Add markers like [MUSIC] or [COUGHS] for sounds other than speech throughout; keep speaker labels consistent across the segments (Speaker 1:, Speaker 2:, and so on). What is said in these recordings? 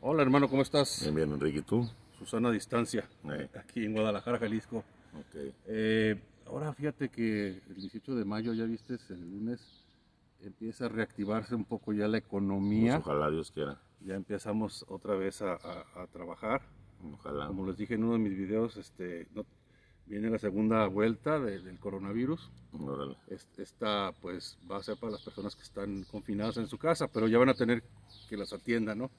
Speaker 1: Hola hermano, ¿cómo estás?
Speaker 2: Bien, bien, Enrique, ¿y tú?
Speaker 1: Susana distancia,
Speaker 2: Eh.
Speaker 1: aquí en Guadalajara, Jalisco.
Speaker 2: Ok.
Speaker 1: Eh, ahora fíjate que el 18 de mayo, ya viste, el lunes empieza a reactivarse un poco ya la economía.
Speaker 2: Pues ojalá Dios quiera.
Speaker 1: Ya empezamos otra vez a, a- a trabajar.
Speaker 2: Ojalá.
Speaker 1: Como les dije en uno de mis videos, este, no- viene la segunda vuelta de- del coronavirus.
Speaker 2: Órale.
Speaker 1: Es- Esta pues va a ser para las personas que están confinadas en su casa, pero ya van a tener que las atiendan, ¿no?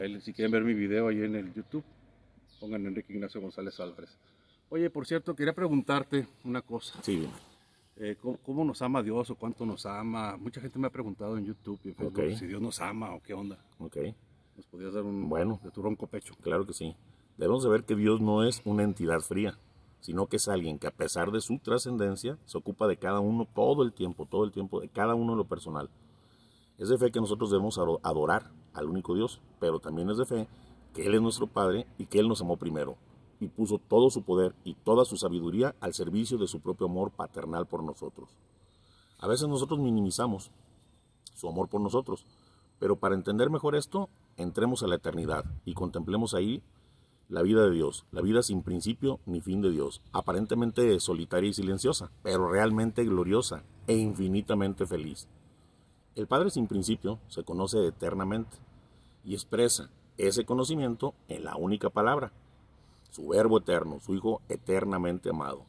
Speaker 1: Ahí, si quieren ver mi video ahí en el YouTube, pongan Enrique Ignacio González Álvarez. Oye, por cierto, quería preguntarte una cosa.
Speaker 2: Sí, dime.
Speaker 1: Eh, ¿cómo, cómo nos ama Dios o cuánto nos ama? Mucha gente me ha preguntado en YouTube y en Facebook
Speaker 2: Ok.
Speaker 1: si Dios nos ama o qué onda.
Speaker 2: Ok.
Speaker 1: ¿Nos podías dar un
Speaker 2: Bueno.
Speaker 1: de tu ronco pecho?
Speaker 2: Claro que sí. Debemos de ver que Dios no es una entidad fría, sino que es alguien que a pesar de su trascendencia se ocupa de cada uno todo el tiempo, todo el tiempo, de cada uno en lo personal. Es de fe que nosotros debemos ado- adorar al único Dios, pero también es de fe que Él es nuestro Padre y que Él nos amó primero y puso todo su poder y toda su sabiduría al servicio de su propio amor paternal por nosotros. A veces nosotros minimizamos su amor por nosotros, pero para entender mejor esto, entremos a la eternidad y contemplemos ahí la vida de Dios, la vida sin principio ni fin de Dios, aparentemente solitaria y silenciosa, pero realmente gloriosa e infinitamente feliz. El Padre sin principio se conoce eternamente y expresa ese conocimiento en la única palabra, su Verbo eterno, su Hijo eternamente amado.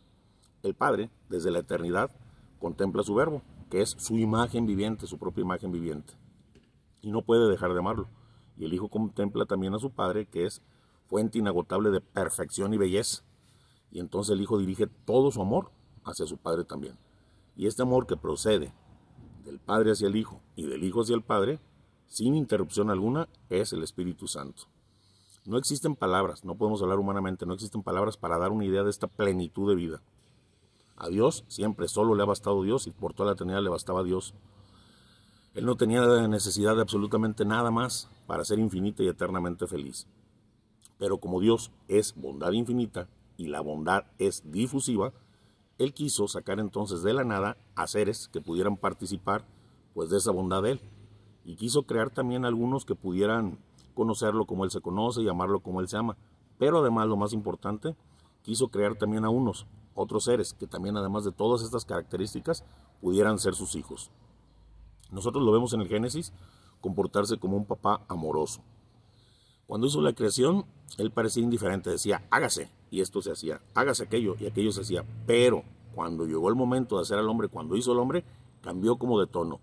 Speaker 2: El Padre, desde la eternidad, contempla su Verbo, que es su imagen viviente, su propia imagen viviente, y no puede dejar de amarlo. Y el Hijo contempla también a su Padre, que es fuente inagotable de perfección y belleza. Y entonces el Hijo dirige todo su amor hacia su Padre también. Y este amor que procede del Padre hacia el Hijo y del Hijo hacia el Padre, sin interrupción alguna, es el Espíritu Santo. No existen palabras, no podemos hablar humanamente, no existen palabras para dar una idea de esta plenitud de vida. A Dios siempre solo le ha bastado Dios y por toda la eternidad le bastaba Dios. Él no tenía necesidad de absolutamente nada más para ser infinita y eternamente feliz. Pero como Dios es bondad infinita y la bondad es difusiva, Él quiso sacar entonces de la nada a seres que pudieran participar pues de esa bondad de Él. Y quiso crear también algunos que pudieran conocerlo como Él se conoce y amarlo como Él se ama. Pero además, lo más importante, quiso crear también a unos, otros seres, que también además de todas estas características, pudieran ser sus hijos. Nosotros lo vemos en el Génesis comportarse como un papá amoroso. Cuando hizo la creación, él parecía indiferente, decía, hágase, y esto se hacía, hágase aquello, y aquello se hacía. Pero cuando llegó el momento de hacer al hombre, cuando hizo el hombre, cambió como de tono.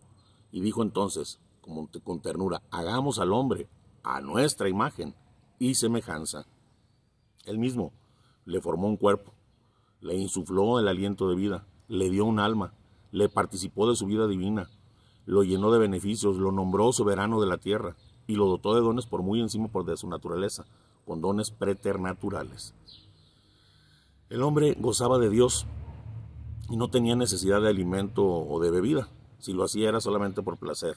Speaker 2: Y dijo entonces, con ternura, hagamos al hombre a nuestra imagen y semejanza. Él mismo le formó un cuerpo, le insufló el aliento de vida, le dio un alma, le participó de su vida divina, lo llenó de beneficios, lo nombró soberano de la tierra y lo dotó de dones por muy encima por de su naturaleza, con dones preternaturales. El hombre gozaba de Dios y no tenía necesidad de alimento o de bebida. Si lo hacía era solamente por placer.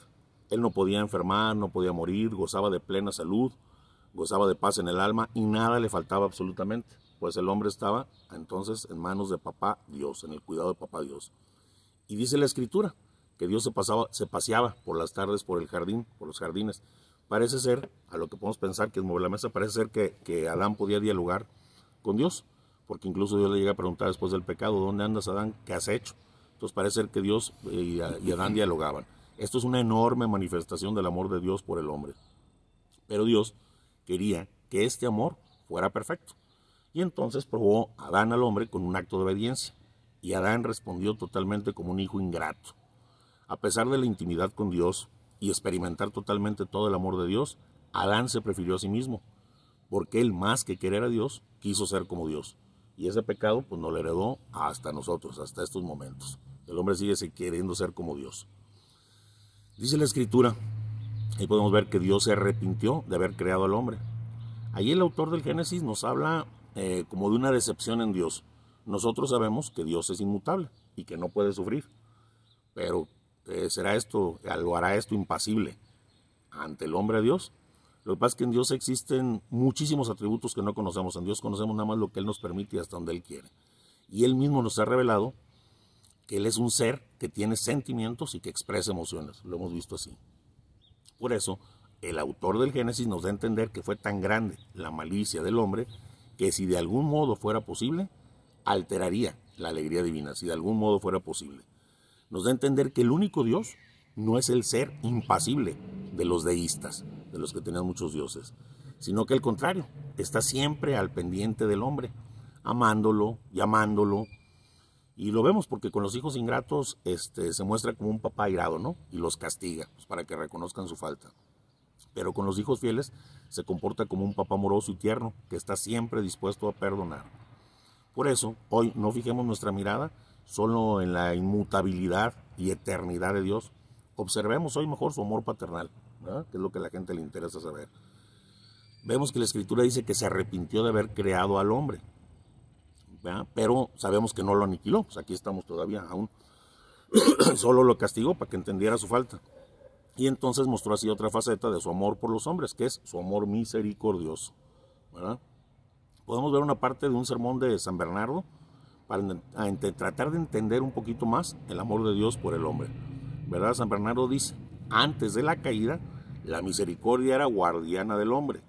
Speaker 2: Él no podía enfermar, no podía morir, gozaba de plena salud, gozaba de paz en el alma y nada le faltaba absolutamente, pues el hombre estaba entonces en manos de papá Dios, en el cuidado de papá Dios. Y dice la escritura que Dios se, pasaba, se paseaba por las tardes por el jardín, por los jardines. Parece ser, a lo que podemos pensar que es mover la mesa, parece ser que, que Adán podía dialogar con Dios, porque incluso Dios le llega a preguntar después del pecado, ¿dónde andas Adán? ¿Qué has hecho? Entonces parece ser que Dios y y Adán dialogaban. Esto es una enorme manifestación del amor de Dios por el hombre. Pero Dios quería que este amor fuera perfecto. Y entonces probó Adán al hombre con un acto de obediencia. Y Adán respondió totalmente como un hijo ingrato. A pesar de la intimidad con Dios y experimentar totalmente todo el amor de Dios, Adán se prefirió a sí mismo, porque él más que querer a Dios, quiso ser como Dios. Y ese pecado pues nos lo heredó hasta nosotros, hasta estos momentos. El hombre sigue queriendo ser como Dios. Dice la escritura, ahí podemos ver que Dios se arrepintió de haber creado al hombre. Ahí el autor del Génesis nos habla eh, como de una decepción en Dios. Nosotros sabemos que Dios es inmutable y que no puede sufrir. Pero eh, será esto, lo hará esto impasible ante el hombre a Dios. Lo que pasa es que en Dios existen muchísimos atributos que no conocemos. En Dios conocemos nada más lo que Él nos permite y hasta donde Él quiere. Y Él mismo nos ha revelado que Él es un ser que tiene sentimientos y que expresa emociones. Lo hemos visto así. Por eso, el autor del Génesis nos da a entender que fue tan grande la malicia del hombre que si de algún modo fuera posible, alteraría la alegría divina, si de algún modo fuera posible. Nos da a entender que el único Dios no es el ser impasible de los deístas, de los que tenían muchos dioses, sino que al contrario, está siempre al pendiente del hombre, amándolo, llamándolo, y lo vemos porque con los hijos ingratos este, se muestra como un papá irado, ¿no? Y los castiga pues, para que reconozcan su falta. Pero con los hijos fieles se comporta como un papá amoroso y tierno que está siempre dispuesto a perdonar. Por eso, hoy no fijemos nuestra mirada solo en la inmutabilidad y eternidad de Dios. Observemos hoy mejor su amor paternal, que es lo que a la gente le interesa saber. Vemos que la Escritura dice que se arrepintió de haber creado al hombre, pero sabemos que no lo aniquiló, pues aquí estamos todavía aún. [COUGHS] Solo lo castigó para que entendiera su falta. Y entonces mostró así otra faceta de su amor por los hombres, que es su amor misericordioso. Podemos ver una parte de un sermón de San Bernardo para tratar de entender un poquito más el amor de Dios por el hombre. ¿Verdad? San Bernardo dice, antes de la caída, la misericordia era guardiana del hombre,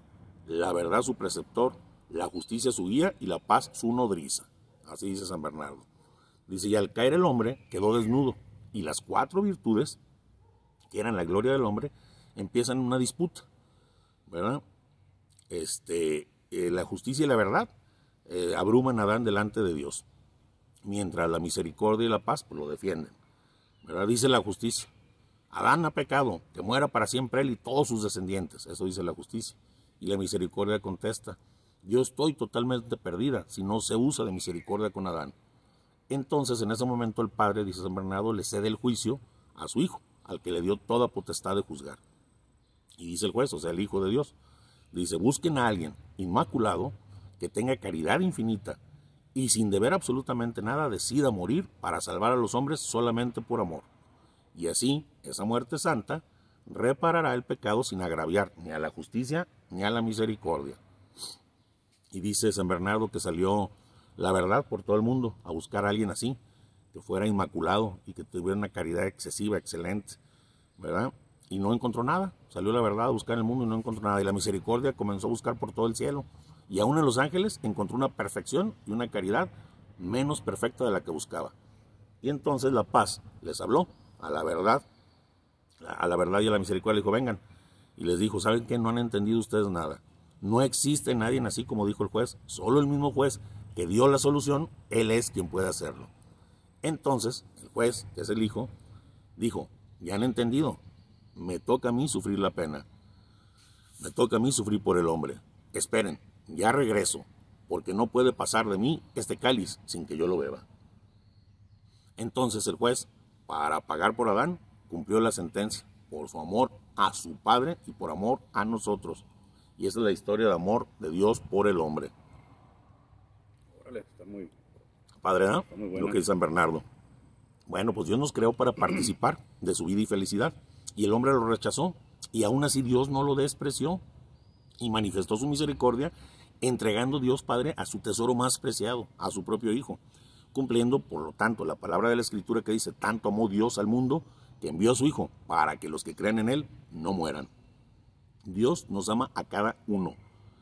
Speaker 2: la verdad su preceptor, la justicia su guía y la paz su nodriza. Así dice San Bernardo. Dice, y al caer el hombre quedó desnudo, y las cuatro virtudes, que eran la gloria del hombre, empiezan una disputa, ¿verdad? Este, eh, la justicia y la verdad eh, abruman a Adán delante de Dios, mientras la misericordia y la paz pues, lo defienden, ¿verdad? Dice la justicia, Adán ha pecado, que muera para siempre él y todos sus descendientes, eso dice la justicia. Y la misericordia contesta, yo estoy totalmente perdida si no se usa de misericordia con Adán. Entonces en ese momento el padre, dice San Bernardo, le cede el juicio a su hijo, al que le dio toda potestad de juzgar. Y dice el juez, o sea, el Hijo de Dios, dice, busquen a alguien inmaculado que tenga caridad infinita y sin deber absolutamente nada decida morir para salvar a los hombres solamente por amor. Y así, esa muerte santa reparará el pecado sin agraviar ni a la justicia ni a la misericordia. Y dice San Bernardo que salió la verdad por todo el mundo a buscar a alguien así, que fuera inmaculado y que tuviera una caridad excesiva, excelente, ¿verdad? Y no encontró nada. Salió la verdad a buscar en el mundo y no encontró nada. Y la misericordia comenzó a buscar por todo el cielo. Y aún en los ángeles encontró una perfección y una caridad menos perfecta de la que buscaba. Y entonces la paz les habló a la verdad, a la verdad y a la misericordia. Le dijo, vengan. Y les dijo, ¿saben qué? No han entendido ustedes nada. No existe nadie así como dijo el juez, solo el mismo juez que dio la solución, él es quien puede hacerlo. Entonces, el juez, que es el hijo, dijo, ya han entendido, me toca a mí sufrir la pena, me toca a mí sufrir por el hombre. Esperen, ya regreso, porque no puede pasar de mí este cáliz sin que yo lo beba. Entonces el juez, para pagar por Adán, cumplió la sentencia, por su amor a su padre y por amor a nosotros. Y esa es la historia de amor de Dios por el hombre.
Speaker 1: Órale, está muy...
Speaker 2: Padre, ¿no? Lo que dice San Bernardo. Bueno, pues Dios nos creó para participar de su vida y felicidad. Y el hombre lo rechazó. Y aún así Dios no lo despreció. Y manifestó su misericordia entregando Dios Padre a su tesoro más preciado, a su propio Hijo. Cumpliendo, por lo tanto, la palabra de la Escritura que dice, tanto amó Dios al mundo que envió a su Hijo para que los que creen en Él no mueran. Dios nos ama a cada uno.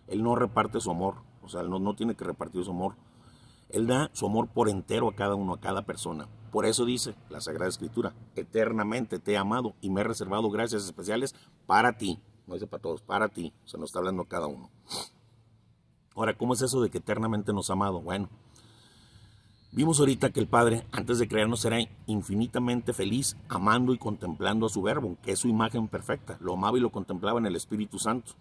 Speaker 2: Él no reparte su amor, o sea, no, no tiene que repartir su amor. Él da su amor por entero a cada uno, a cada persona. Por eso dice la Sagrada Escritura, eternamente te he amado y me he reservado gracias especiales para ti. No dice para todos, para ti. O sea, nos está hablando cada uno. Ahora, ¿cómo es eso de que eternamente nos ha amado? Bueno, Vimos ahorita que el Padre, antes de crearnos, era infinitamente feliz, amando y contemplando a su verbo, que es su imagen perfecta. Lo amaba y lo contemplaba en el Espíritu Santo.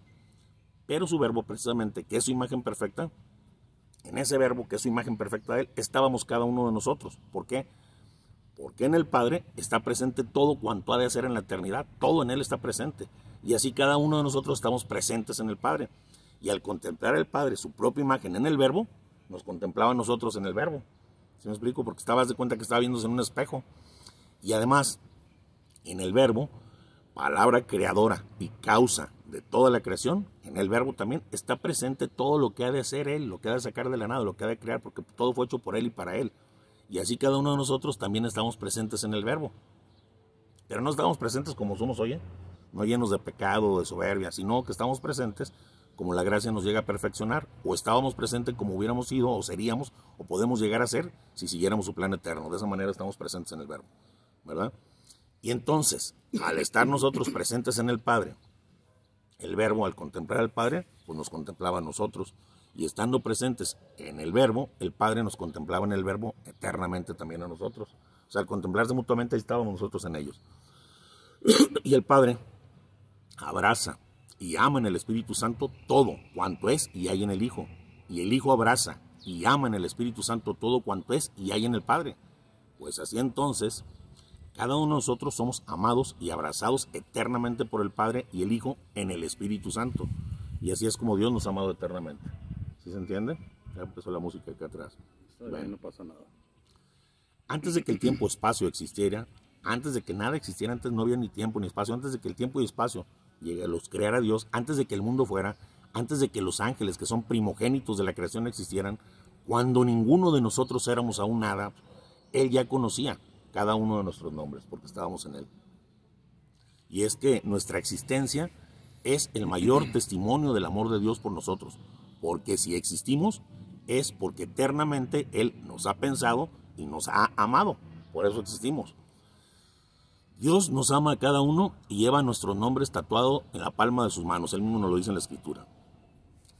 Speaker 2: Pero su verbo, precisamente, que es su imagen perfecta, en ese verbo, que es su imagen perfecta de Él, estábamos cada uno de nosotros. ¿Por qué? Porque en el Padre está presente todo cuanto ha de hacer en la eternidad. Todo en Él está presente. Y así cada uno de nosotros estamos presentes en el Padre. Y al contemplar el Padre, su propia imagen en el verbo, nos contemplaba nosotros en el verbo. ¿Se me explico? Porque estabas de cuenta que estaba viéndose en un espejo. Y además, en el verbo, palabra creadora y causa de toda la creación, en el verbo también está presente todo lo que ha de hacer Él, lo que ha de sacar de la nada, lo que ha de crear, porque todo fue hecho por Él y para Él. Y así cada uno de nosotros también estamos presentes en el verbo. Pero no estamos presentes como somos hoy. ¿eh? no llenos de pecado, de soberbia, sino que estamos presentes como la gracia nos llega a perfeccionar, o estábamos presentes como hubiéramos sido, o seríamos, o podemos llegar a ser si siguiéramos su plan eterno. De esa manera estamos presentes en el Verbo, ¿verdad? Y entonces, al estar nosotros presentes en el Padre, el Verbo, al contemplar al Padre, pues nos contemplaba a nosotros. Y estando presentes en el Verbo, el Padre nos contemplaba en el Verbo eternamente también a nosotros. O sea, al contemplarse mutuamente, ahí estábamos nosotros en ellos. [CLEARS THROAT] y el Padre abraza y ama en el Espíritu Santo todo cuanto es y hay en el Hijo. Y el Hijo abraza y ama en el Espíritu Santo todo cuanto es y hay en el Padre. Pues así entonces, cada uno de nosotros somos amados y abrazados eternamente por el Padre y el Hijo en el Espíritu Santo. Y así es como Dios nos ha amado eternamente. ¿Sí se entiende? Ya empezó la música acá atrás.
Speaker 1: no pasa nada.
Speaker 2: Antes de que el tiempo-espacio existiera, antes de que nada existiera, antes no había ni tiempo ni espacio, antes de que el tiempo y espacio los creara Dios, antes de que el mundo fuera, antes de que los ángeles, que son primogénitos de la creación, existieran, cuando ninguno de nosotros éramos aún nada, Él ya conocía cada uno de nuestros nombres, porque estábamos en Él. Y es que nuestra existencia es el mayor testimonio del amor de Dios por nosotros, porque si existimos es porque eternamente Él nos ha pensado y nos ha amado, por eso existimos. Dios nos ama a cada uno y lleva nuestros nombres tatuados en la palma de sus manos. Él mismo nos lo dice en la escritura.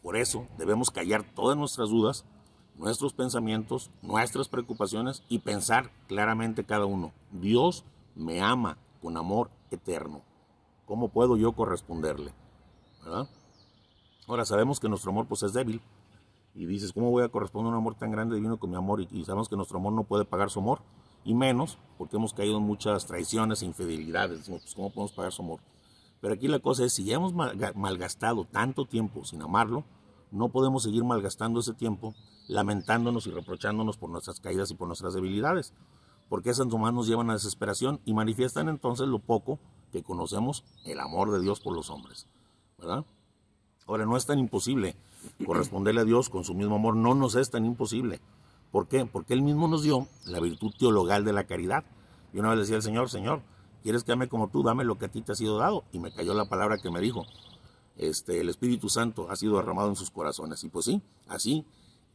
Speaker 2: Por eso debemos callar todas nuestras dudas, nuestros pensamientos, nuestras preocupaciones y pensar claramente cada uno. Dios me ama con amor eterno. ¿Cómo puedo yo corresponderle? Ahora sabemos que nuestro amor pues es débil. Y dices, ¿cómo voy a corresponder a un amor tan grande divino con mi amor? y sabemos que nuestro amor no puede pagar su amor y menos porque hemos caído en muchas traiciones e infidelidades. Decimos, pues, ¿cómo podemos pagar su amor? Pero aquí la cosa es, si ya hemos malgastado tanto tiempo sin amarlo, no podemos seguir malgastando ese tiempo lamentándonos y reprochándonos por nuestras caídas y por nuestras debilidades, porque esas nomás nos llevan a desesperación y manifiestan entonces lo poco que conocemos el amor de Dios por los hombres, ¿verdad? Ahora, no es tan imposible corresponderle a Dios con su mismo amor, no nos es tan imposible. ¿Por qué? Porque Él mismo nos dio la virtud teologal de la caridad. Y una vez decía el Señor, Señor, ¿quieres que ame como tú? Dame lo que a ti te ha sido dado. Y me cayó la palabra que me dijo, este, el Espíritu Santo ha sido derramado en sus corazones. Y pues sí, así,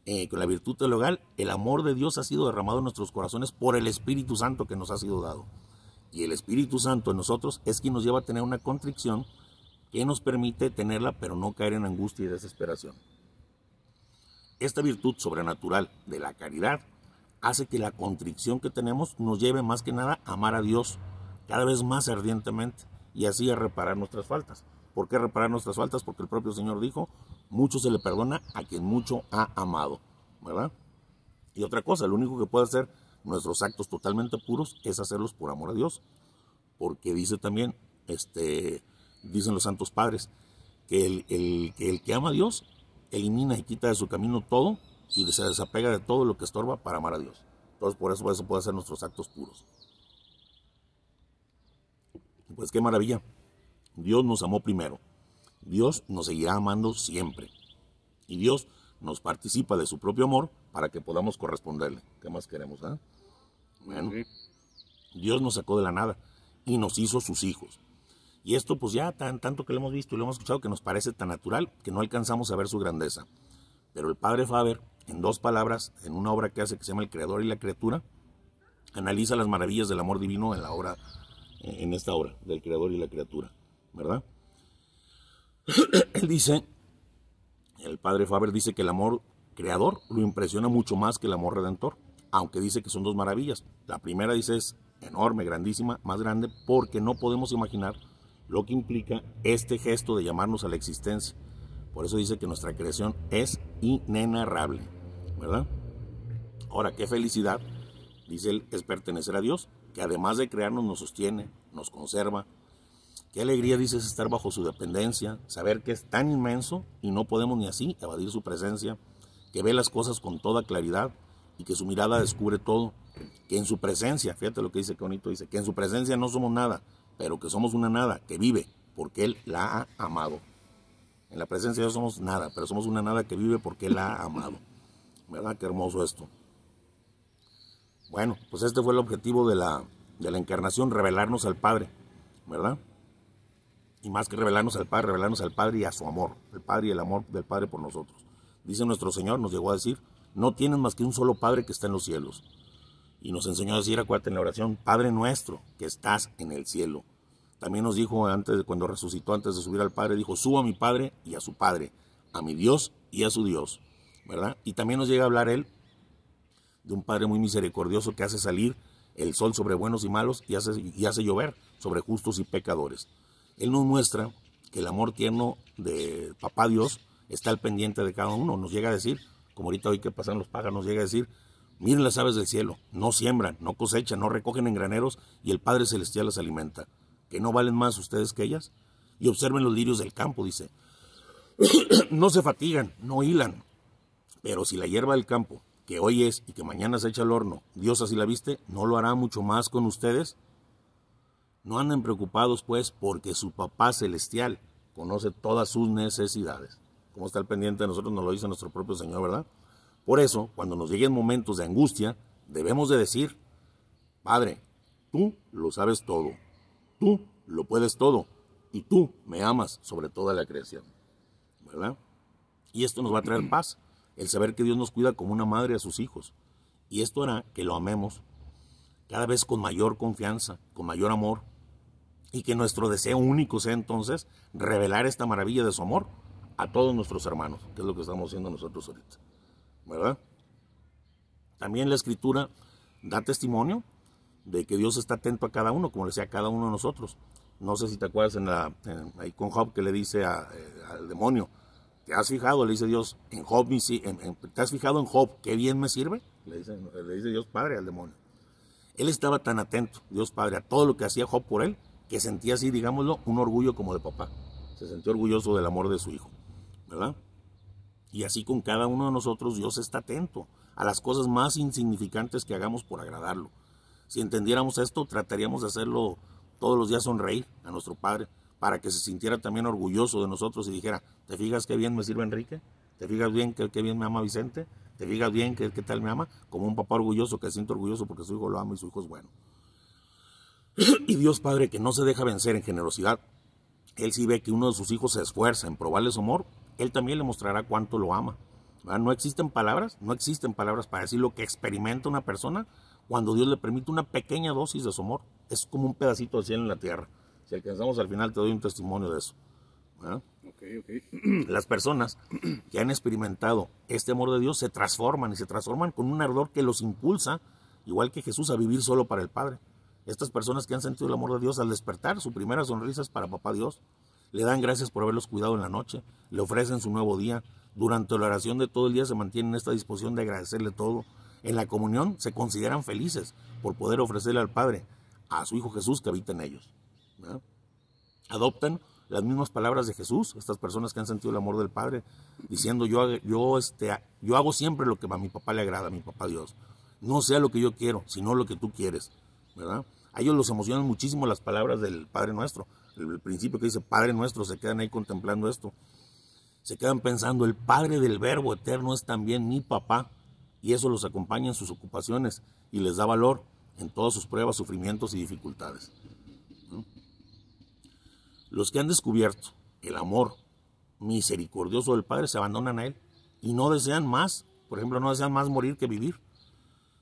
Speaker 2: eh, con la virtud teologal, el amor de Dios ha sido derramado en nuestros corazones por el Espíritu Santo que nos ha sido dado. Y el Espíritu Santo en nosotros es quien nos lleva a tener una contrición que nos permite tenerla, pero no caer en angustia y desesperación. Esta virtud sobrenatural de la caridad hace que la contrición que tenemos nos lleve más que nada a amar a Dios cada vez más ardientemente y así a reparar nuestras faltas. ¿Por qué reparar nuestras faltas? Porque el propio Señor dijo, mucho se le perdona a quien mucho ha amado, ¿verdad? Y otra cosa, lo único que puede hacer nuestros actos totalmente puros es hacerlos por amor a Dios, porque dice también, este, dicen los santos padres, que el, el, que el que ama a Dios elimina y quita de su camino todo y se desapega de todo lo que estorba para amar a Dios. Entonces por eso, eso puede ser nuestros actos puros. Pues qué maravilla. Dios nos amó primero. Dios nos seguirá amando siempre. Y Dios nos participa de su propio amor para que podamos corresponderle. ¿Qué más queremos? Ah? Bueno, Dios nos sacó de la nada y nos hizo sus hijos. Y esto pues ya tan, tanto que lo hemos visto y lo hemos escuchado que nos parece tan natural que no alcanzamos a ver su grandeza. Pero el padre Faber, en dos palabras, en una obra que hace que se llama El Creador y la Criatura, analiza las maravillas del amor divino en la obra, en esta obra, del Creador y la Criatura, ¿verdad? Él [CLEARS THROAT] dice, el padre Faber dice que el amor creador lo impresiona mucho más que el amor redentor, aunque dice que son dos maravillas. La primera dice es enorme, grandísima, más grande, porque no podemos imaginar lo que implica este gesto de llamarnos a la existencia. Por eso dice que nuestra creación es inenarrable, ¿verdad? Ahora, qué felicidad, dice él, es pertenecer a Dios, que además de crearnos nos sostiene, nos conserva. Qué alegría, dice, es estar bajo su dependencia, saber que es tan inmenso y no podemos ni así evadir su presencia, que ve las cosas con toda claridad y que su mirada descubre todo, que en su presencia, fíjate lo que dice, qué bonito dice, que en su presencia no somos nada, pero que somos una nada, que vive, porque Él la ha amado. En la presencia de Dios somos nada, pero somos una nada que vive porque Él la ha amado. ¿Verdad? Qué hermoso esto. Bueno, pues este fue el objetivo de la, de la encarnación, revelarnos al Padre, ¿verdad? Y más que revelarnos al Padre, revelarnos al Padre y a su amor, el Padre y el amor del Padre por nosotros. Dice nuestro Señor, nos llegó a decir, no tienen más que un solo Padre que está en los cielos. Y nos enseñó a decir, acuérdate en la oración, Padre nuestro que estás en el cielo. También nos dijo antes, cuando resucitó, antes de subir al Padre, dijo, suba a mi Padre y a su Padre, a mi Dios y a su Dios. ¿Verdad? Y también nos llega a hablar Él de un Padre muy misericordioso que hace salir el sol sobre buenos y malos y hace, y hace llover sobre justos y pecadores. Él nos muestra que el amor tierno de Papá Dios está al pendiente de cada uno. Nos llega a decir, como ahorita hoy que pasan los pájaros, nos llega a decir, miren las aves del cielo, no siembran, no cosechan, no recogen en graneros y el Padre Celestial las alimenta. ¿Que no valen más ustedes que ellas? Y observen los lirios del campo, dice. [CLEARS THROAT] no se fatigan, no hilan. Pero si la hierba del campo, que hoy es y que mañana se echa al horno, Dios así la viste, ¿no lo hará mucho más con ustedes? No anden preocupados, pues, porque su Papá Celestial conoce todas sus necesidades. Como está al pendiente de nosotros, nos lo dice nuestro propio Señor, ¿verdad? Por eso, cuando nos lleguen momentos de angustia, debemos de decir, Padre, tú lo sabes todo, tú lo puedes todo, y tú me amas sobre toda la creación, ¿verdad? Y esto nos va a traer paz, el saber que Dios nos cuida como una madre a sus hijos. Y esto hará que lo amemos cada vez con mayor confianza, con mayor amor, y que nuestro deseo único sea entonces revelar esta maravilla de su amor a todos nuestros hermanos, que es lo que estamos haciendo nosotros ahorita. ¿Verdad? También la escritura da testimonio de que Dios está atento a cada uno, como le decía a cada uno de nosotros. No sé si te acuerdas en la, ahí con Job que le dice eh, al demonio, ¿te has fijado? Le dice Dios, en Job, ¿te has fijado en Job? ¿Qué bien me sirve? Le dice, le dice Dios Padre al demonio. Él estaba tan atento, Dios Padre, a todo lo que hacía Job por él, que sentía así, digámoslo, un orgullo como de papá. Se sintió orgulloso del amor de su hijo, ¿verdad? Y así con cada uno de nosotros Dios está atento a las cosas más insignificantes que hagamos por agradarlo. Si entendiéramos esto, trataríamos de hacerlo todos los días sonreír a nuestro Padre para que se sintiera también orgulloso de nosotros y dijera, ¿te fijas qué bien me sirve Enrique? ¿Te fijas bien qué, qué bien me ama Vicente? ¿Te fijas bien qué, qué tal me ama? Como un papá orgulloso que se siente orgulloso porque su hijo lo ama y su hijo es bueno. [CLEARS THROAT] Y Dios Padre que no se deja vencer en generosidad, Él sí ve que uno de sus hijos se esfuerza en probarle su amor, Él también le mostrará cuánto lo ama. No existen palabras, no existen palabras para decir lo que experimenta una persona cuando Dios le permite una pequeña dosis de su amor. Es como un pedacito de cielo en la tierra. Si alcanzamos al final te doy un testimonio de eso. [CLEARS THROAT] Las personas que han experimentado este amor de Dios se transforman y se transforman con un ardor que los impulsa, igual que Jesús, a vivir solo para el Padre. Estas personas que han sentido el amor de Dios al despertar, su primera sonrisa es para Papá Dios. Le dan gracias por haberlos cuidado en la noche, le ofrecen su nuevo día. Durante la oración de todo el día se mantienen en esta disposición de agradecerle todo. En la comunión se consideran felices por poder ofrecerle al Padre, a su Hijo Jesús que habita en ellos. Adoptan las mismas palabras de Jesús, estas personas que han sentido el amor del Padre, diciendo yo, yo, este, yo hago siempre lo que a mi papá le agrada, a mi papá Dios. No sea lo que yo quiero, sino lo que tú quieres. ¿verdad? A ellos los emocionan muchísimo las palabras del Padre Nuestro. El, principio que dice Padre Nuestro, se quedan ahí contemplando esto. Se quedan pensando, el Padre del Verbo Eterno es también mi papá. Y eso los acompaña en sus ocupaciones y les da valor en todas sus pruebas, sufrimientos y dificultades. Los que han descubierto el amor misericordioso del Padre se abandonan a Él y no desean más. Por ejemplo, no desean más morir que vivir.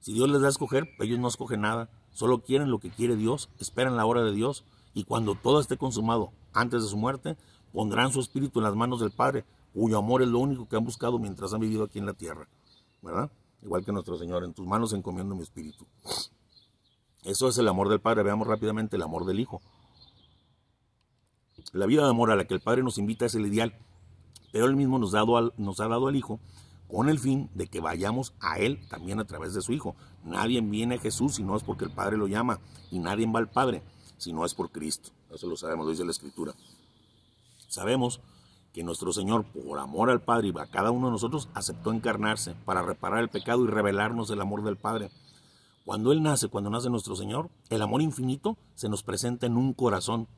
Speaker 2: Si Dios les da a escoger, ellos no escogen nada Solo quieren lo que quiere Dios, esperan la hora de Dios y cuando todo esté consumado antes de su muerte, pondrán su espíritu en las manos del Padre, cuyo amor es lo único que han buscado mientras han vivido aquí en la tierra. ¿Verdad? Igual que nuestro Señor, en tus manos encomiendo mi espíritu. Eso es el amor del Padre. Veamos rápidamente el amor del Hijo. La vida de amor a la que el Padre nos invita es el ideal, pero Él mismo nos, dado nos ha dado al Hijo con el fin de que vayamos a Él también a través de su Hijo. Nadie viene a Jesús si no es porque el Padre lo llama, y nadie va al Padre si no es por Cristo. Eso lo sabemos, lo dice la Escritura. Sabemos que nuestro Señor, por amor al Padre y a cada uno de nosotros, aceptó encarnarse para reparar el pecado y revelarnos el amor del Padre. Cuando Él nace, cuando nace nuestro Señor, el amor infinito se nos presenta en un corazón,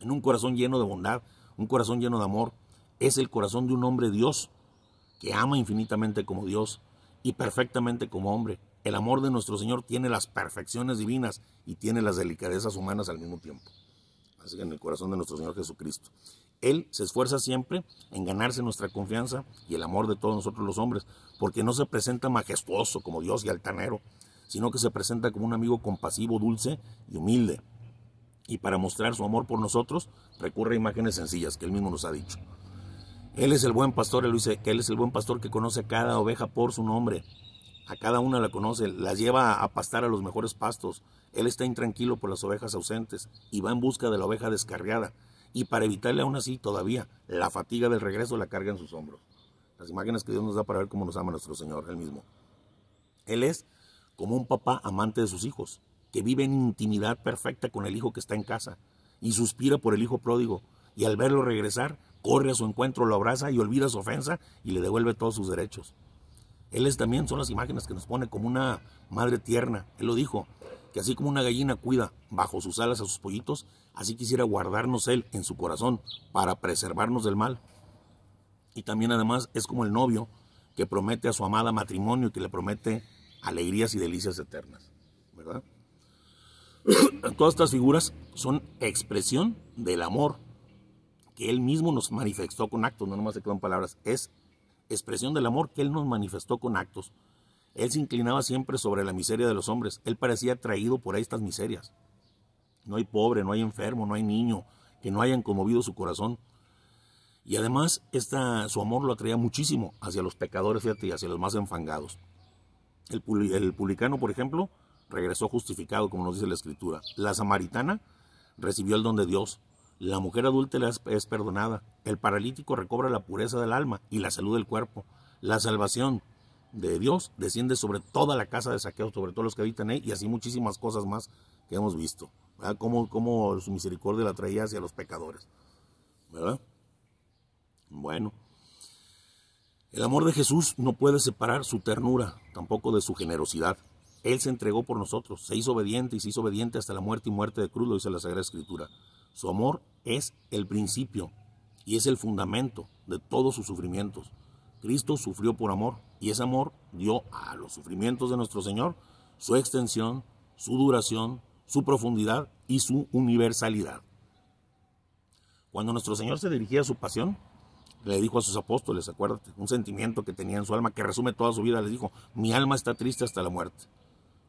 Speaker 2: en un corazón lleno de bondad, un corazón lleno de amor. Es el corazón de un hombre Dios, que ama infinitamente como Dios y perfectamente como hombre. El amor de nuestro Señor tiene las perfecciones divinas y tiene las delicadezas humanas al mismo tiempo. así que en el corazón de nuestro Señor Jesucristo. Él se esfuerza siempre en ganarse nuestra confianza y el amor de todos nosotros los hombres, porque no se presenta majestuoso como Dios y altanero, sino que se presenta como un amigo compasivo, dulce y humilde. Y para mostrar su amor por nosotros, recurre a imágenes sencillas que él mismo nos ha dicho. Él es el buen pastor, él dice que él es el buen pastor que conoce a cada oveja por su nombre. A cada una la conoce, las lleva a pastar a los mejores pastos. Él está intranquilo por las ovejas ausentes y va en busca de la oveja descarriada. Y para evitarle aún así todavía la fatiga del regreso la carga en sus hombros. Las imágenes que Dios nos da para ver cómo nos ama nuestro Señor, Él mismo. Él es como un papá amante de sus hijos, que vive en intimidad perfecta con el hijo que está en casa y suspira por el hijo pródigo. Y al verlo regresar, corre a su encuentro, lo abraza y olvida su ofensa y le devuelve todos sus derechos. Él es también, son las imágenes que nos pone como una madre tierna. Él lo dijo, que así como una gallina cuida bajo sus alas a sus pollitos, así quisiera guardarnos Él en su corazón para preservarnos del mal. Y también además es como el novio que promete a su amada matrimonio y que le promete alegrías y delicias eternas. ¿Verdad? [CLEARS THROAT] Todas estas figuras son expresión del amor que Él mismo nos manifestó con actos, no nomás se quedan palabras, es expresión del amor que Él nos manifestó con actos. Él se inclinaba siempre sobre la miseria de los hombres. Él parecía atraído por estas miserias. No hay pobre, no hay enfermo, no hay niño que no hayan conmovido su corazón. Y además, esta, su amor lo atraía muchísimo hacia los pecadores, fíjate, y hacia los más enfangados. El, el publicano, por ejemplo, regresó justificado, como nos dice la Escritura. La samaritana recibió el don de Dios. La mujer adulta es perdonada. El paralítico recobra la pureza del alma y la salud del cuerpo. La salvación de Dios desciende sobre toda la casa de saqueo, sobre todos los que habitan ahí, y así muchísimas cosas más que hemos visto. ¿verdad? Cómo, su misericordia la traía hacia los pecadores. ¿Verdad? Bueno. El amor de Jesús no puede separar su ternura, tampoco de su generosidad. Él se entregó por nosotros, se hizo obediente y se hizo obediente hasta la muerte y muerte de cruz, lo dice la Sagrada Escritura. Su amor es el principio y es el fundamento de todos sus sufrimientos. Cristo sufrió por amor y ese amor dio a los sufrimientos de nuestro Señor su extensión, su duración, su profundidad y su universalidad. Cuando nuestro Señor se dirigía a su pasión, le dijo a sus apóstoles, acuérdate, un sentimiento que tenía en su alma que resume toda su vida, les dijo, mi alma está triste hasta la muerte.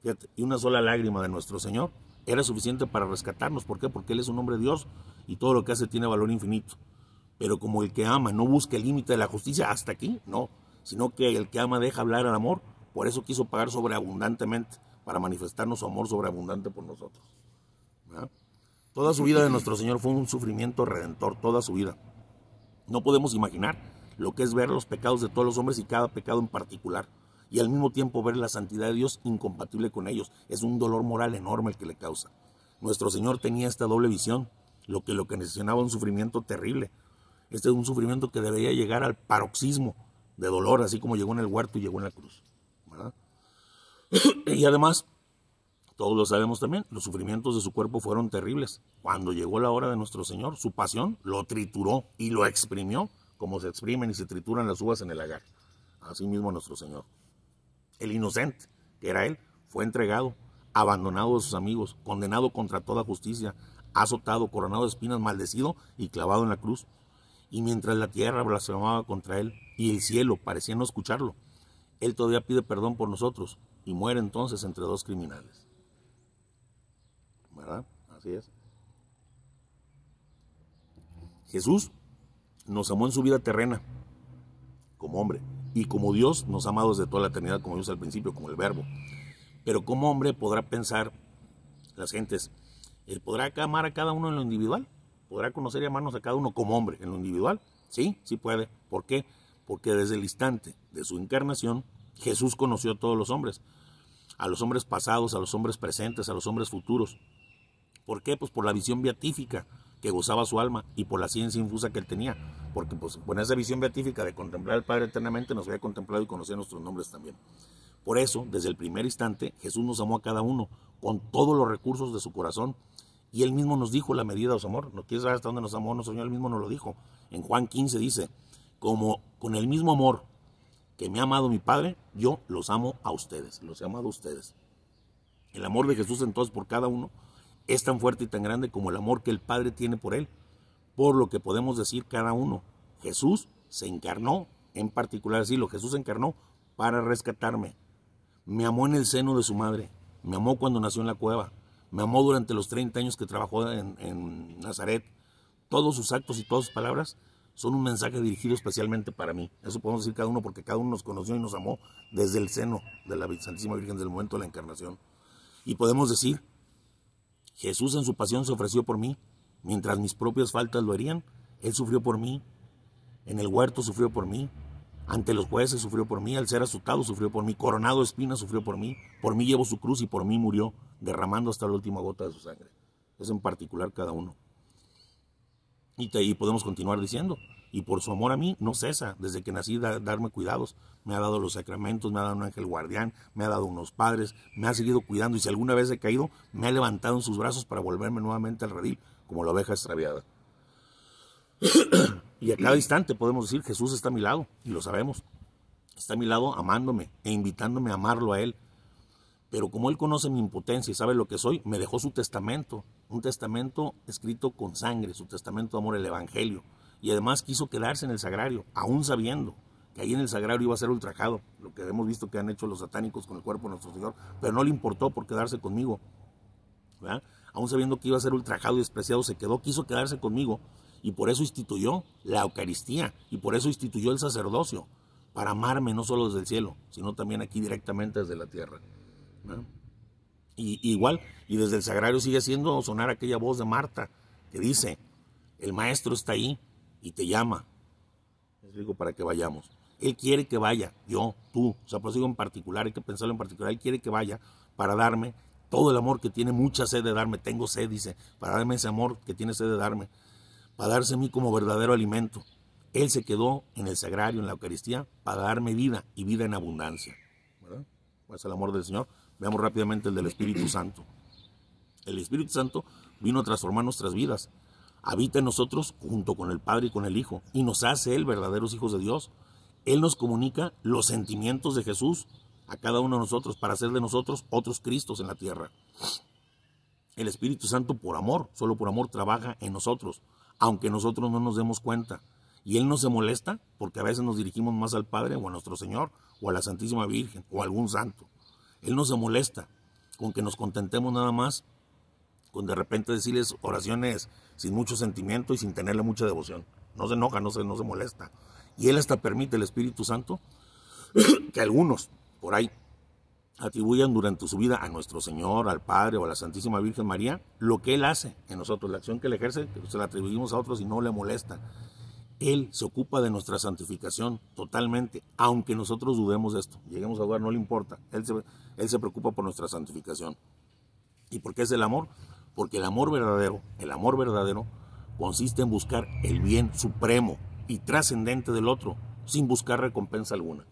Speaker 2: Fíjate, y una sola lágrima de nuestro Señor era suficiente para rescatarnos. ¿Por qué? Porque Él es un hombre Dios y todo lo que hace tiene valor infinito. Pero como el que ama no busca el límite de la justicia hasta aquí, no, sino que el que ama deja hablar al amor, por eso quiso pagar sobreabundantemente, para manifestarnos su amor sobreabundante por nosotros. Toda su vida de nuestro Señor fue un sufrimiento redentor, toda su vida. No podemos imaginar lo que es ver los pecados de todos los hombres y cada pecado en particular, y al mismo tiempo ver la santidad de Dios incompatible con ellos. Es un dolor moral enorme el que le causa. Nuestro Señor tenía esta doble visión, lo que lo que necesitaba un sufrimiento terrible, este es un sufrimiento que debería llegar al paroxismo de dolor, así como llegó en el huerto y llegó en la cruz. [CLEARS THROAT] y además, todos lo sabemos también, los sufrimientos de su cuerpo fueron terribles. Cuando llegó la hora de nuestro Señor, su pasión lo trituró y lo exprimió como se exprimen y se trituran las uvas en el lagar. Así mismo nuestro Señor. El inocente, que era Él, fue entregado, abandonado de sus amigos, condenado contra toda justicia, azotado, coronado de espinas, maldecido y clavado en la cruz y mientras la tierra blasfemaba contra él y el cielo parecía no escucharlo, él todavía pide perdón por nosotros y muere entonces entre dos criminales. ¿Verdad? Así es. Jesús nos amó en su vida terrena como hombre y como Dios nos ha amado desde toda la eternidad, como Dios al principio, como el verbo. Pero como hombre podrá pensar las gentes, ¿él podrá amar a cada uno en lo individual? ¿Podrá conocer y amarnos a cada uno como hombre en lo individual? Sí, sí puede. ¿Por qué? Porque desde el instante de su encarnación, Jesús conoció a todos los hombres, a los hombres pasados, a los hombres presentes, a los hombres futuros. ¿Por qué? Pues por la visión beatífica que gozaba su alma y por la ciencia infusa que él tenía. Porque pues, con esa visión beatífica de contemplar al Padre eternamente nos había contemplado y conocía nuestros nombres también. Por eso, desde el primer instante, Jesús nos amó a cada uno con todos los recursos de su corazón y él mismo nos dijo la medida de su amor. ¿No quieres saber hasta dónde nos amó nuestro Señor? Él mismo nos lo dijo. En Juan 15 dice, como con el mismo amor que me ha amado mi Padre, yo los amo a ustedes, los he amado a ustedes. El amor de Jesús entonces por cada uno es tan fuerte y tan grande como el amor que el Padre tiene por él. Por lo que podemos decir cada uno, Jesús se encarnó, en particular lo Jesús se encarnó para rescatarme. Me amó en el seno de su madre, me amó cuando nació en la cueva, me amó durante los 30 años que trabajó en Nazaret. Todos sus actos y todas sus palabras son un mensaje dirigido especialmente para mí. Eso podemos decir cada uno porque cada uno nos conoció y nos amó desde el seno de la Santísima Virgen del momento de la encarnación. Y podemos decir, Jesús en su pasión se ofreció por mí, mientras mis propias faltas lo herían, Él sufrió por mí, en el huerto sufrió por mí, ante los jueces sufrió por mí, al ser azotado sufrió por mí, coronado de espinas sufrió por mí, por mí llevó su cruz y por mí murió, derramando hasta la última gota de su sangre. Es en particular cada uno. Y, podemos continuar diciendo, y por su amor a mí no cesa, desde que nací da, darme cuidados, me ha dado los sacramentos, me ha dado un ángel guardián, me ha dado unos padres, me ha seguido cuidando. Y si alguna vez he caído, me ha levantado en sus brazos para volverme nuevamente al redil, como la oveja extraviada. [COUGHS] y a cada instante podemos decir, Jesús está a mi lado, y lo sabemos, está a mi lado amándome e invitándome a amarlo a Él. Pero como Él conoce mi impotencia y sabe lo que soy, me dejó su testamento, un testamento escrito con sangre, su testamento de amor, el Evangelio. Y además quiso quedarse en el sagrario, aún sabiendo que ahí en el sagrario iba a ser ultrajado, lo que hemos visto que han hecho los satánicos con el cuerpo de nuestro Señor, pero no le importó por quedarse conmigo. Aún sabiendo que iba a ser ultrajado y despreciado, se quedó, quiso quedarse conmigo y por eso instituyó la Eucaristía y por eso instituyó el sacerdocio, para amarme no solo desde el cielo, sino también aquí directamente desde la tierra. Y, igual, y desde el sagrario sigue haciendo sonar aquella voz de Marta que dice, el maestro está ahí y te llama. Les digo para que vayamos. Él quiere que vaya, yo, tú, o sea, pues digo en particular, hay que pensarlo en particular, Él quiere que vaya para darme todo el amor que tiene mucha sed de darme, tengo sed, dice, para darme ese amor que tiene sed de darme, para darse a mí como verdadero alimento. Él se quedó en el sagrario, en la Eucaristía, para darme vida y vida en abundancia. ¿verdad? Pues el amor del Señor. Veamos rápidamente el del Espíritu Santo. El Espíritu Santo vino a transformar nuestras vidas. Habita en nosotros junto con el Padre y con el Hijo y nos hace Él verdaderos hijos de Dios. Él nos comunica los sentimientos de Jesús a cada uno de nosotros para hacer de nosotros otros Cristos en la tierra. El Espíritu Santo por amor, solo por amor trabaja en nosotros, aunque nosotros no nos demos cuenta. Y Él no se molesta porque a veces nos dirigimos más al Padre o a nuestro Señor o a la Santísima Virgen o a algún santo. Él no se molesta con que nos contentemos nada más con de repente decirles oraciones sin mucho sentimiento y sin tenerle mucha devoción. No se enoja, no se, no se molesta. Y Él hasta permite el Espíritu Santo [CLEARS THROAT] que algunos por ahí atribuyan durante su vida a nuestro Señor, al Padre o a la Santísima Virgen María lo que Él hace en nosotros, la acción que Él ejerce, se la atribuimos a otros y no le molesta. Él se ocupa de nuestra santificación totalmente, aunque nosotros dudemos de esto. Lleguemos a dudar, no le importa. Él se, él se preocupa por nuestra santificación. ¿Y por qué es el amor? Porque el amor verdadero, el amor verdadero, consiste en buscar el bien supremo y trascendente del otro, sin buscar recompensa alguna.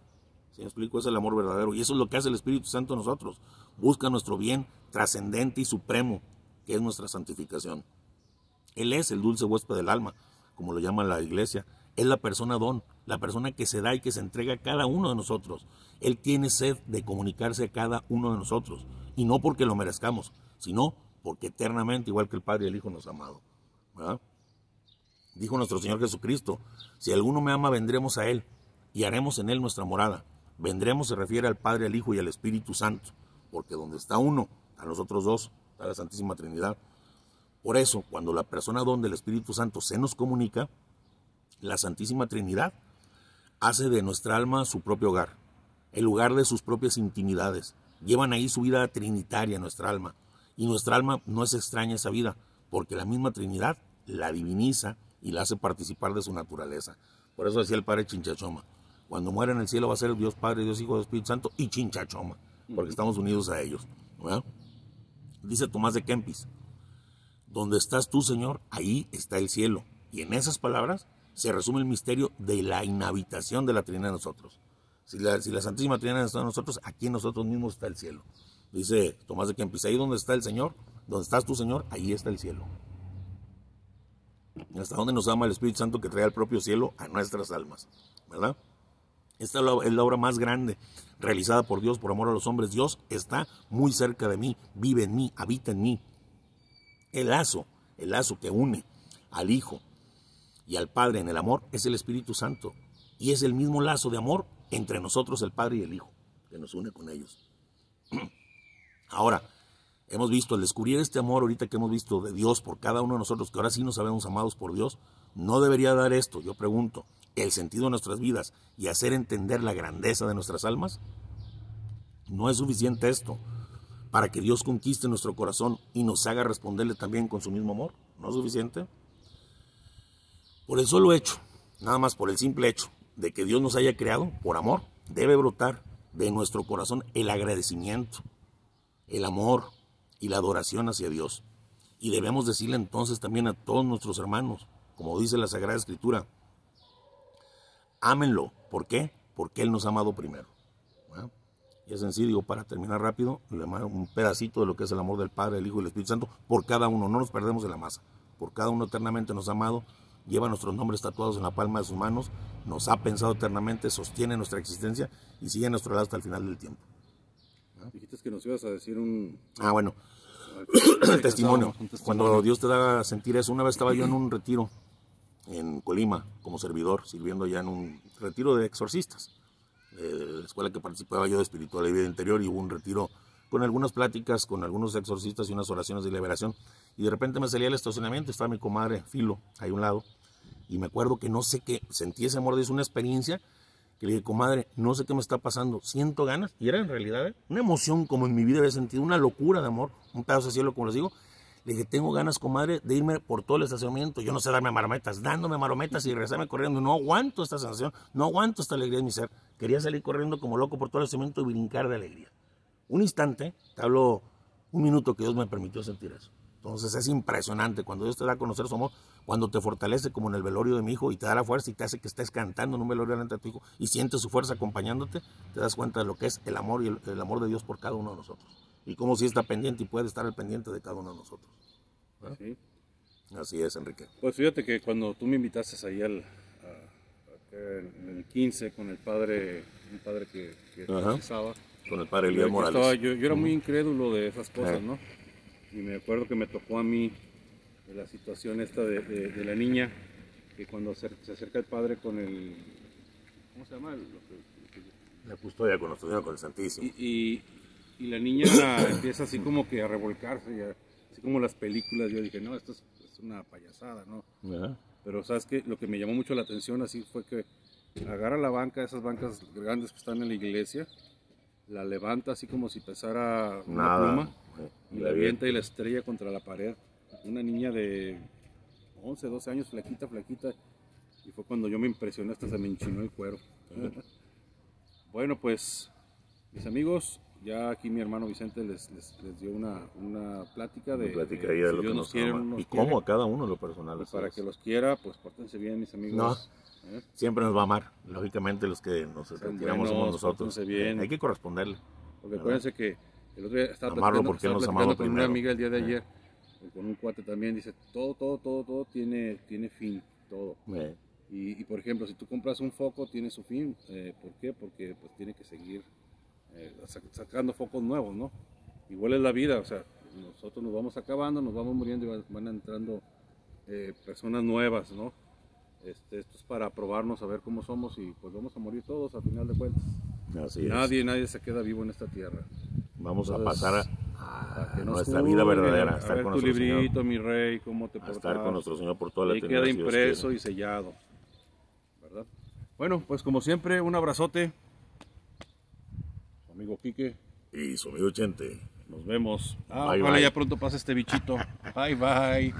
Speaker 2: ¿Sí me explico? Es el amor verdadero. Y eso es lo que hace el Espíritu Santo en nosotros. Busca nuestro bien trascendente y supremo, que es nuestra santificación. Él es el dulce huésped del alma como lo llama la iglesia, es la persona don, la persona que se da y que se entrega a cada uno de nosotros. Él tiene sed de comunicarse a cada uno de nosotros, y no porque lo merezcamos, sino porque eternamente, igual que el Padre y el Hijo, nos ha amado. Dijo nuestro Señor Jesucristo, si alguno me ama, vendremos a Él y haremos en Él nuestra morada. Vendremos se refiere al Padre, al Hijo y al Espíritu Santo, porque donde está uno, a los otros dos, está la Santísima Trinidad. Por eso, cuando la persona donde el Espíritu Santo se nos comunica, la Santísima Trinidad hace de nuestra alma su propio hogar, el lugar de sus propias intimidades. Llevan ahí su vida trinitaria, nuestra alma. Y nuestra alma no es extraña a esa vida, porque la misma Trinidad la diviniza y la hace participar de su naturaleza. Por eso decía el Padre Chinchachoma, cuando muera en el cielo va a ser Dios Padre, Dios Hijo, Dios Espíritu Santo y Chinchachoma, porque estamos unidos a ellos. Dice Tomás de Kempis, donde estás tú, Señor, ahí está el cielo. Y en esas palabras se resume el misterio de la inhabitación de la Trinidad en nosotros. Si la, si la Santísima Trinidad está en nosotros, aquí en nosotros mismos está el cielo. Dice Tomás de Kempis, ahí donde está el Señor, donde estás tú, Señor, ahí está el cielo. Hasta donde nos ama el Espíritu Santo que trae al propio cielo a nuestras almas, ¿verdad? Esta es la obra más grande realizada por Dios por amor a los hombres. Dios está muy cerca de mí, vive en mí, habita en mí. El lazo, el lazo que une al Hijo y al Padre en el amor es el Espíritu Santo. Y es el mismo lazo de amor entre nosotros, el Padre y el Hijo, que nos une con ellos. [CLEARS THROAT] Ahora, hemos visto, al descubrir este amor ahorita que hemos visto de Dios por cada uno de nosotros, que ahora sí nos sabemos amados por Dios, no debería dar esto, yo pregunto, el sentido de nuestras vidas y hacer entender la grandeza de nuestras almas. No es suficiente esto para que Dios conquiste nuestro corazón y nos haga responderle también con su mismo amor. ¿No es suficiente? Por el solo hecho, nada más por el simple hecho de que Dios nos haya creado por amor, debe brotar de nuestro corazón el agradecimiento, el amor y la adoración hacia Dios. Y debemos decirle entonces también a todos nuestros hermanos, como dice la Sagrada Escritura, ámenlo. ¿Por qué? Porque Él nos ha amado primero. Y es sencillo, para terminar rápido, un pedacito de lo que es el amor del Padre, el Hijo y el Espíritu Santo por cada uno. No nos perdemos de la masa. Por cada uno eternamente nos ha amado, lleva nuestros nombres tatuados en la palma de sus manos, nos ha pensado eternamente, sostiene nuestra existencia y sigue a nuestro lado hasta el final del tiempo.
Speaker 1: Dijiste que nos ibas a decir un...
Speaker 2: Ah, bueno. el [COUGHS] testimonio. Cuando Dios te da a sentir eso, una vez estaba yo en un retiro en Colima como servidor, sirviendo ya en un retiro de exorcistas de la escuela que participaba yo de espiritual y vida interior y hubo un retiro con algunas pláticas, con algunos exorcistas y unas oraciones de liberación. Y de repente me salía el estacionamiento, estaba mi comadre Filo ahí a un lado. Y me acuerdo que no sé qué, sentí ese amor, es una experiencia que le dije, comadre, no sé qué me está pasando, siento ganas. Y era en realidad ¿eh? una emoción como en mi vida había sentido, una locura de amor, un pedazo de cielo, como les digo. Le dije, tengo ganas, comadre, de irme por todo el estacionamiento. Yo no sé darme marometas, dándome marometas y regresarme corriendo. No aguanto esta sensación, no aguanto esta alegría de mi ser. Quería salir corriendo como loco por todo el estacionamiento y brincar de alegría. Un instante, te hablo un minuto que Dios me permitió sentir eso. Entonces es impresionante cuando Dios te da a conocer su amor, cuando te fortalece como en el velorio de mi hijo y te da la fuerza y te hace que estés cantando en un velorio delante de tu hijo y sientes su fuerza acompañándote, te das cuenta de lo que es el amor y el, el amor de Dios por cada uno de nosotros. Y cómo si está pendiente y puede estar al pendiente de cada uno de nosotros.
Speaker 1: Sí.
Speaker 2: Así es, Enrique.
Speaker 1: Pues fíjate que cuando tú me invitaste ahí al, a- a- en el 15 con el padre, un padre que, que bautizaba,
Speaker 2: Con el padre Elías Morales.
Speaker 1: estaba- yo- yo era muy incrédulo de esas cosas. ¿no? Y me acuerdo que me tocó a mí la situación esta de, de- de la niña, que cuando acer- se acerca el padre con el... ¿Cómo se llama? Que-
Speaker 2: La custodia con con el Santísimo.
Speaker 1: y, y- y la niña [COUGHS] empieza así como que a revolcarse, así como las películas. Yo dije, no, esto es, es una payasada, ¿no?
Speaker 2: Ajá.
Speaker 1: Pero sabes que lo que me llamó mucho la atención así fue que agarra la banca, esas bancas grandes que están en la iglesia, la levanta así como si pesara una
Speaker 2: Nada.
Speaker 1: pluma
Speaker 2: Eh,
Speaker 1: y la avienta y la estrella contra la pared. Una niña de 11, 12 años, flaquita, flaquita. Y fue cuando yo me impresioné, hasta se me enchinó el cuero. [LAUGHS] bueno, pues, mis amigos, ya aquí mi hermano Vicente les, les, les dio una, una plática de,
Speaker 2: Una plática
Speaker 1: de
Speaker 2: de
Speaker 1: si
Speaker 2: lo que nos
Speaker 1: quiere, no
Speaker 2: Y
Speaker 1: quiere.
Speaker 2: cómo a cada uno lo personal.
Speaker 1: Y para que los quiera, pues pórtense bien, mis amigos. ¿eh?
Speaker 2: Siempre nos va a amar. Lógicamente los que nos retiramos somos nosotros.
Speaker 1: bien.
Speaker 2: Hay que corresponderle.
Speaker 1: Porque acuérdense que el otro día estaba
Speaker 2: Amarlo porque
Speaker 1: estaba
Speaker 2: nos amaba
Speaker 1: con una
Speaker 2: primero.
Speaker 1: amiga el día de
Speaker 2: Eh.
Speaker 1: ayer, y con un cuate también, dice, todo, todo, todo, todo tiene, tiene fin, todo.
Speaker 2: Eh,
Speaker 1: Y, y, por ejemplo, si tú compras un foco, tiene su fin. Eh, ¿Por qué? Porque pues tiene que seguir eh, sac- sacando focos nuevos, ¿no? Igual es la vida, o sea, nosotros nos vamos acabando, nos vamos muriendo y van- entrando eh, personas nuevas, ¿no? Este, esto es para probarnos a ver cómo somos y pues vamos a morir todos a final de cuentas.
Speaker 2: así es.
Speaker 1: Nadie, nadie se queda vivo en esta tierra.
Speaker 2: Vamos a
Speaker 1: Entonces,
Speaker 2: pasar a,
Speaker 1: Para
Speaker 2: a
Speaker 1: nos
Speaker 2: nuestra vida verdadera.
Speaker 1: A,
Speaker 2: A estar
Speaker 1: ver
Speaker 2: con
Speaker 1: tu
Speaker 2: nuestro Señor.
Speaker 1: librito, mi rey, cómo te
Speaker 2: A
Speaker 1: portas.
Speaker 2: estar con nuestro Señor por toda la eternidad.
Speaker 1: queda impreso y sellado. ¿Verdad? Bueno, pues como siempre, un abrazote. Amigo Quique.
Speaker 2: Y su amigo Chente.
Speaker 1: Nos vemos. Ah,
Speaker 2: Bye,
Speaker 1: ojalá
Speaker 2: bye.
Speaker 1: ya pronto pase este bichito. [LAUGHS] Bye, bye.